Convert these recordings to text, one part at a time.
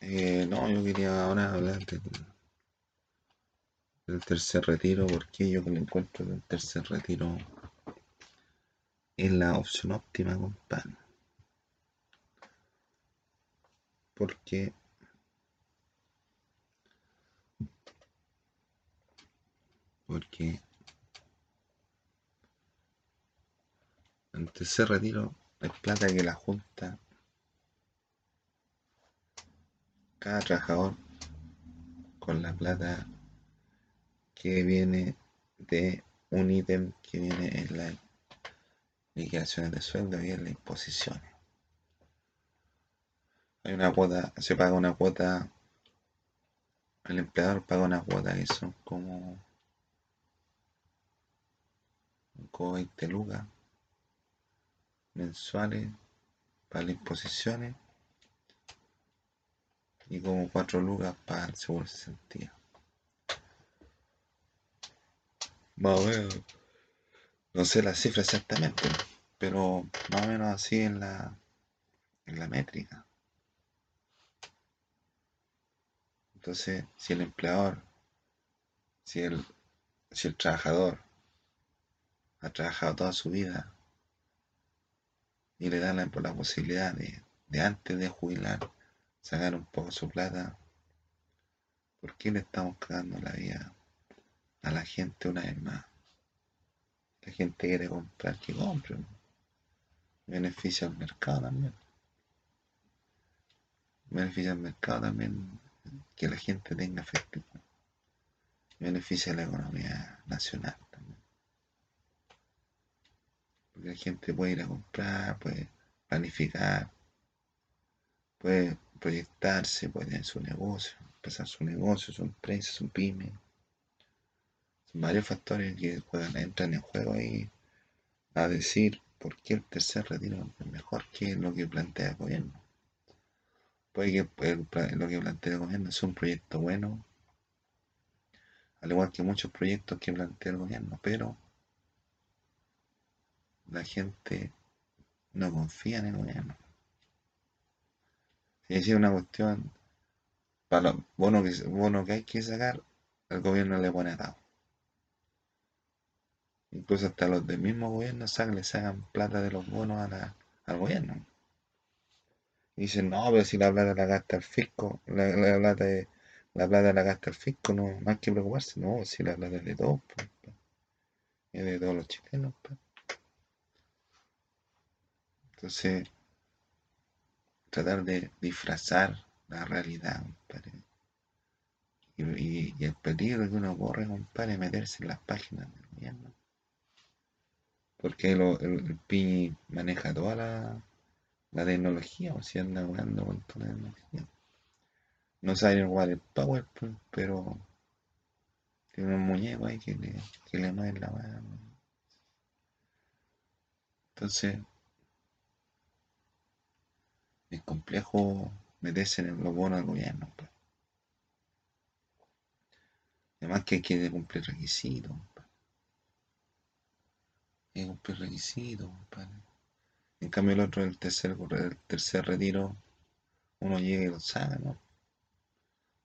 Eh, no, yo quería ahora hablar del, del tercer retiro, porque yo que me encuentro que el tercer retiro es la opción óptima, compadre. Porque porque el tercer retiro hay plata que la junta cada trabajador con la plata que viene de un ítem que viene en las liquidaciones de sueldo y en las imposiciones. Hay una cuota, se paga una cuota, el empleador paga una cuota que son como, como 20 lucas mensuales para las imposiciones y como 4 lucas para el seguro de cesantía. Más o menos, no sé la cifra exactamente, pero más o menos así en la, en la métrica. Entonces, si el empleador, si el, si el trabajador ha trabajado toda su vida y le dan la, la posibilidad de, de antes de jubilar sacar un poco su plata, ¿por qué le estamos cagando la vida a la gente una vez más? La gente quiere comprar, que compre. Beneficia al mercado también. Beneficia al mercado también que la gente tenga efectivo. Beneficia a la economía nacional también. Porque la gente puede ir a comprar, puede planificar, puede proyectarse, puede su negocio, empezar su negocio, su empresa, su pyme. Son varios factores que juegan, entran en juego ahí a decir por qué el tercer retiro es mejor que lo que plantea el gobierno. Puede que lo que plantea el gobierno es un proyecto bueno, al igual que muchos proyectos que plantea el gobierno, pero la gente no confía en el gobierno. Si es una cuestión, para los bonos que, que hay que sacar, el gobierno le pone atado. Incluso hasta los del mismo gobierno le sacan plata de los bonos al gobierno. Y dicen, no, pero si la plata la gasta el fisco, la, plata, la plata la gasta el fisco, no, no hay que preocuparse, no, si la plata es de todos, pues. es de todos los chilenos. Pues. Entonces, tratar de disfrazar la realidad, compadre. Y, el peligro que uno corre, compadre, meterse en las páginas del gobierno. Porque el, PI maneja toda la, la tecnología, o sea, anda jugando con toda la tecnología. No sabe igual el PowerPoint, pero tiene un muñeco ahí que le, que le mueve la mano. Entonces, es complejo meterse en los bonos del gobierno. Además que hay que cumplir requisitos. Pues. Hay que cumplir En cambio el otro, el tercer, el tercer retiro, uno llega y lo saca, ¿no?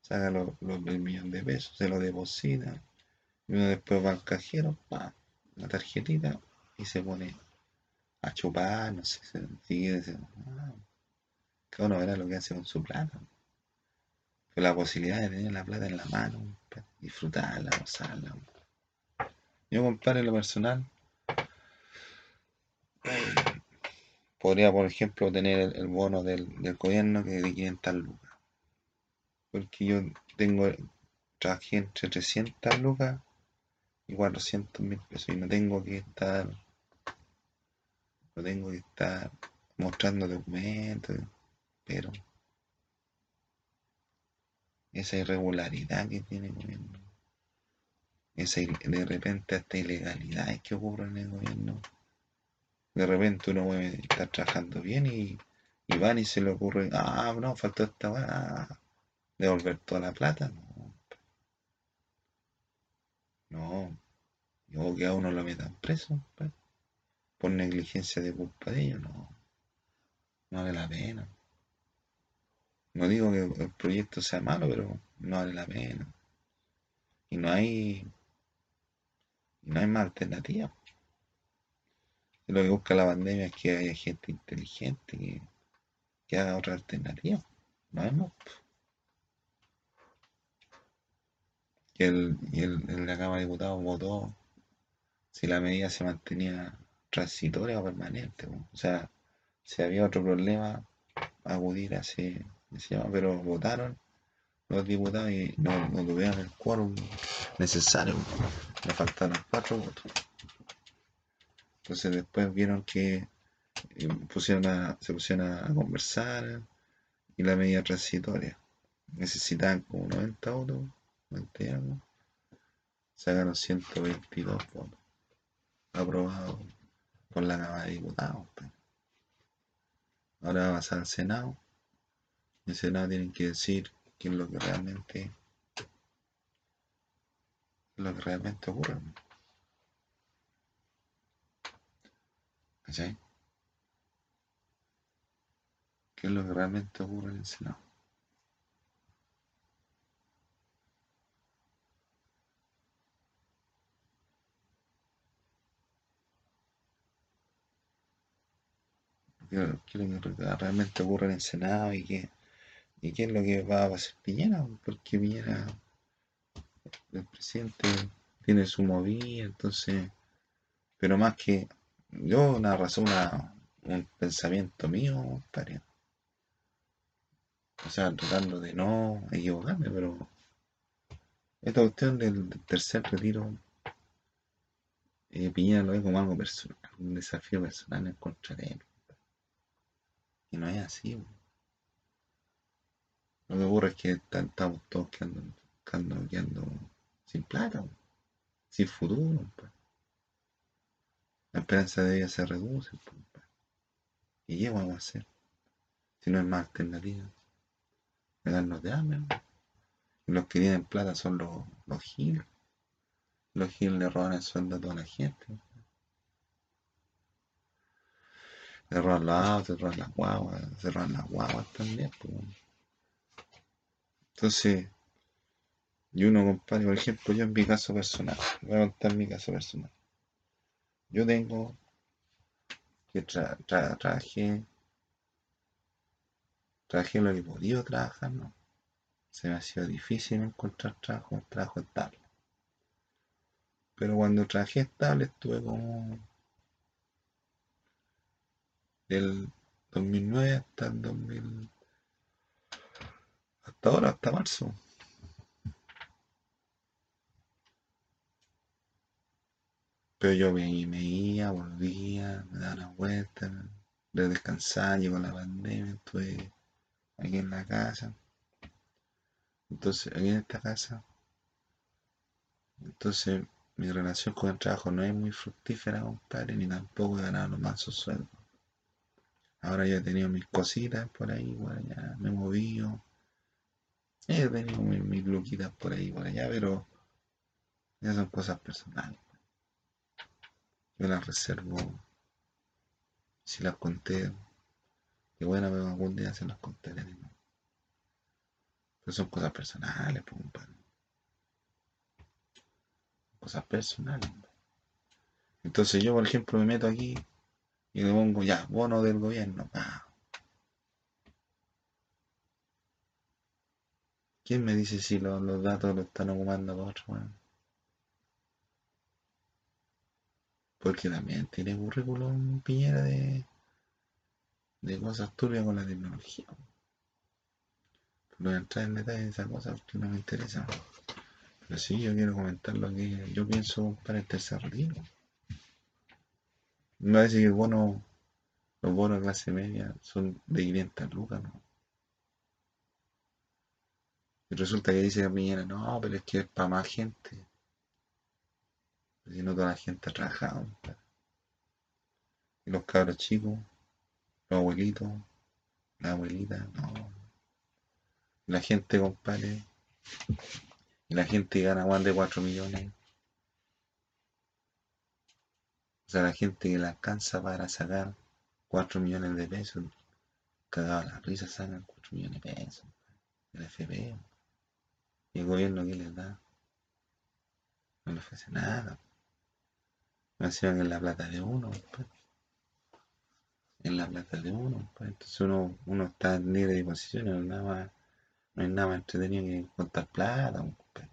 Saca los, los, millones de pesos, se lo deposita. Y uno después va al cajero, pa, la tarjetita, y se pone a chupar, no sé, se sigue, cada uno verá lo que hace con su plata. Con la posibilidad de tener la plata en la mano, disfrutarla, gozarla. Yo, compadre, lo personal, podría, por ejemplo, tener el, bono del, gobierno que de 500 lucas. Porque yo tengo, trabajé entre 300 lucas y 400 mil pesos y no tengo que estar, no tengo que estar mostrando documentos pero esa irregularidad que tiene el gobierno, esa de repente hasta ilegalidad que ocurre en el gobierno, de repente uno puede estar trabajando bien y, y van y se le ocurre, ah, no, faltó esta ah, devolver toda la plata, no. No, o que a uno lo metan preso, por negligencia de culpa de ellos, no, no vale la pena. No digo que el proyecto sea malo, pero no vale la pena. Y no hay, no hay más alternativa. lo que busca la pandemia es que haya gente inteligente que, haga otra alternativa. No hay más. Y, el, y el, la Cámara de Diputados votó si la medida se mantenía transitoria o permanente. O sea, si había otro problema, acudir a ese, pero votaron los diputados y no, tuvieron el quórum necesario. Le faltaron cuatro votos. Entonces después vieron que eh, pusieron se pusieron a conversar y la medida transitoria. Necesitaban como 90 votos, 90 y. Sacaron 122 votos. Aprobado por la Cámara de Diputados. Pues. Ahora va a pasar al Senado. El Senado tiene que decir qué es lo que realmente lo que realmente ocurre. ¿Sí? ¿Qué es lo que realmente ocurre en el Senado? qué, es lo que realmente ocurre en el Senado y qué, y qué es lo que va a hacer Piñera, porque Piñera, el presidente, tiene su movida, entonces, pero más que yo, una razón, un pensamiento mío, estaría. O sea, tratando de no equivocarme, pero esta cuestión del, tercer retiro, eh, Piñera lo ve como algo personal, un desafío personal en contra de él. Y no es así. Lo que ocurre es que estamos todos quedando, quedando, sin plata, sin futuro. La esperanza de vida se reduce. ¿Y qué vamos a hacer? Si no hay más alternativas. Quedarnos de hambre. Los que tienen plata son los, los giles. Los giles le roban el sueldo a toda la gente cerrar la autos, cerrar las guaguas, cerrar las guaguas también. Entonces, y uno, compadre, por ejemplo, yo en mi caso personal, voy a contar mi caso personal. Yo tengo que tra trabajé, lo que podido trabajar, ¿no? Se me ha sido difícil encontrar trabajo, trabajo estable. Pero cuando trabajé estable estuve como del 2009 hasta el 2000, hasta ahora, hasta marzo. Pero yo me, iba, volvía, me daba una vuelta, de descansar, llegó la pandemia, estuve aquí en la casa. Entonces, aquí en esta casa. Entonces, mi relación con el trabajo no es muy fructífera, compadre, ni tampoco he ganado los mansos sueldos. Ahora ya he tenido mis cositas por ahí, por allá, me he movido. He tenido mis, mis por ahí, por allá, pero ya son cosas personales. Yo las reservo. Si las conté, qué bueno, algún día se las contaré. Pero son cosas personales, pues, compadre. Cosas personales. Entonces yo, por ejemplo, me meto aquí y le pongo ya, bono del gobierno. ¿Quién me dice si los, datos los están ocupando para otro? Porque también tiene currículum Piñera de, de cosas turbias con la tecnología. No voy a entrar en detalle de esas cosas porque no me interesa. Pero sí, yo quiero comentar lo que yo pienso para el tercer retiro. Me va a decir que los bonos de clase media son de 500 lucas, ¿no? Y resulta que dice Piñera, no, pero es que es para más gente. Si no toda la gente ha trabajado. Y los cabros chicos, los abuelitos, la abuelita, no. la gente, compadre. Y la gente gana más de 4 millones. sea, la gente que la alcanza para sacar 4 millones de pesos, cagaba la risa sacan 4 8 millones de pesos. El FP. ¿Y el gobierno qué les da? No le ofrece nada. No hacían en la plata de uno. Pues. En la plata de uno. Pues. Entonces uno, uno está libre disposición, no, nada más, no hay nada más entretenido que contar plata. Pues.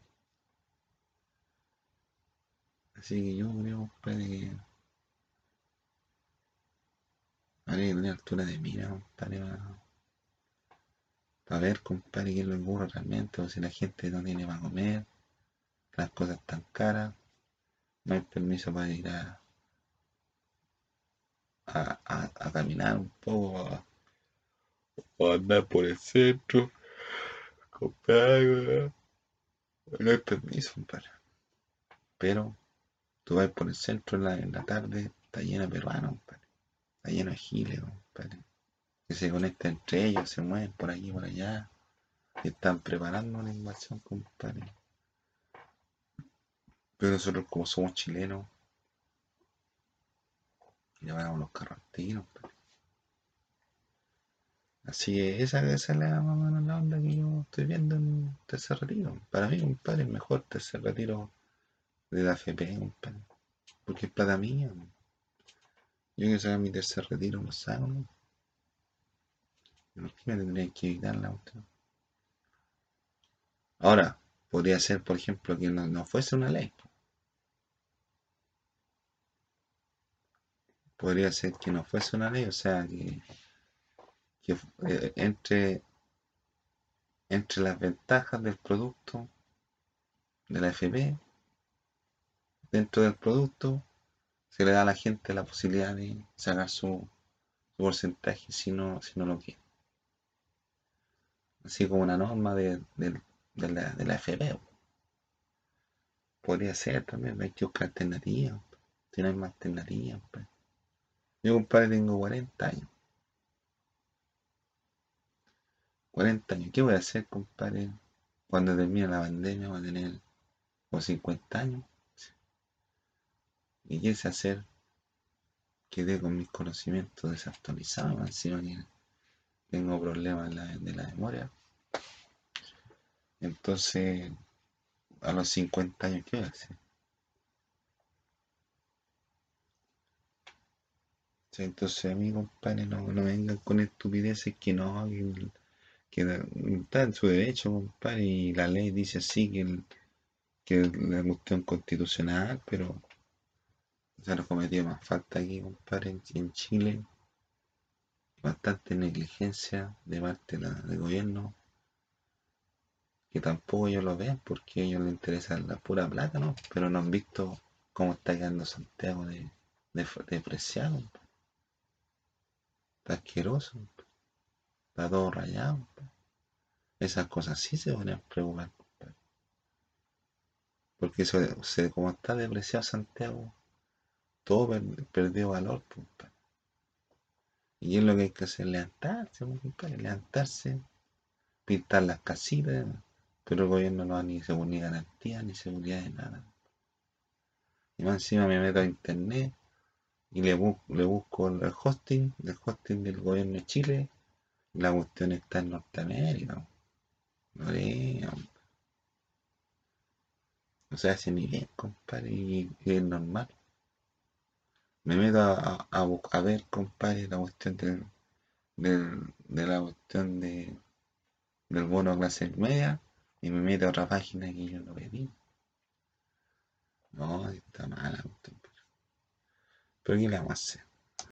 Así que yo creo, compadre, que habría que tener altura de mira, compadre, ver, compadre, es lo ocurre realmente, o si la gente no tiene para comer, las cosas están caras, no hay permiso para ir a, a, caminar un poco, o andar por el centro, compadre, no hay permiso, compadre. Pero Tú vas por el centro en la, tarde, está lleno de peruanos, Está lleno de giles, Que se conectan entre ellos, se mueven por aquí y por allá. Están preparando una invasión, compadre. Pero nosotros como somos chilenos, llevamos los al Así que esa, esa es la, la onda que yo estoy viendo en tercer retiro. Para mí, compadre, el mejor tercer retiro de la FP, compadre. Porque es plata mía. Yo que sacar mi tercer retiro, lo saco, ¿no? ¿Por qué me tendría que evitar la otra? Ahora, podría ser, por ejemplo, que no, fuese una ley. Podría ser que no fuese una ley, o sea, que, que eh, entre, entre las ventajas del producto de la FP dentro del producto se le da a la gente la posibilidad de sacar su, porcentaje si no, si no lo quiere. Así como una norma de, la, de FB. Podría ser también, hay que buscar alternativas. Tienen más alternativas. Yo, compadre, tengo 40 años. 40 años. ¿Qué voy a hacer, compadre? Cuando termine la pandemia voy a tener como 50 años y quise hacer, quedé con mis conocimientos desactualizados, encima tengo problemas de la memoria. Entonces, a los 50 años, ¿qué hacer? Entonces, a mí, compadre, no, no vengan con estupideces que no, que, está en su derecho, compadre, y la ley dice así que, que es la cuestión constitucional, pero se nos cometió más falta aquí, compadre, en Chile. Bastante negligencia de parte del gobierno. Que tampoco ellos lo ven porque a ellos les interesa la pura plata, ¿no? Pero no han visto cómo está quedando Santiago de, depreciado. Está asqueroso. Está todo rayado. Esas cosas sí se van a preocupar. Porque eso, como está depreciado Santiago, todo perdió valor, Y es lo que hay que hacer, levantarse, levantarse, pintar las casitas, pero el gobierno no da ni, ni garantía ni seguridad de nada. Y más encima me meto a internet y le, busco el hosting, el hosting del gobierno de Chile, la cuestión está en Norteamérica. No o sea, ese nivel, compadre, y es normal me meto a, a, ver, compadre, la cuestión del, de la cuestión de, del bono clase media y me meto a otra página que yo no pedí. No, está mala. Pero ¿qué le vamos a hacer?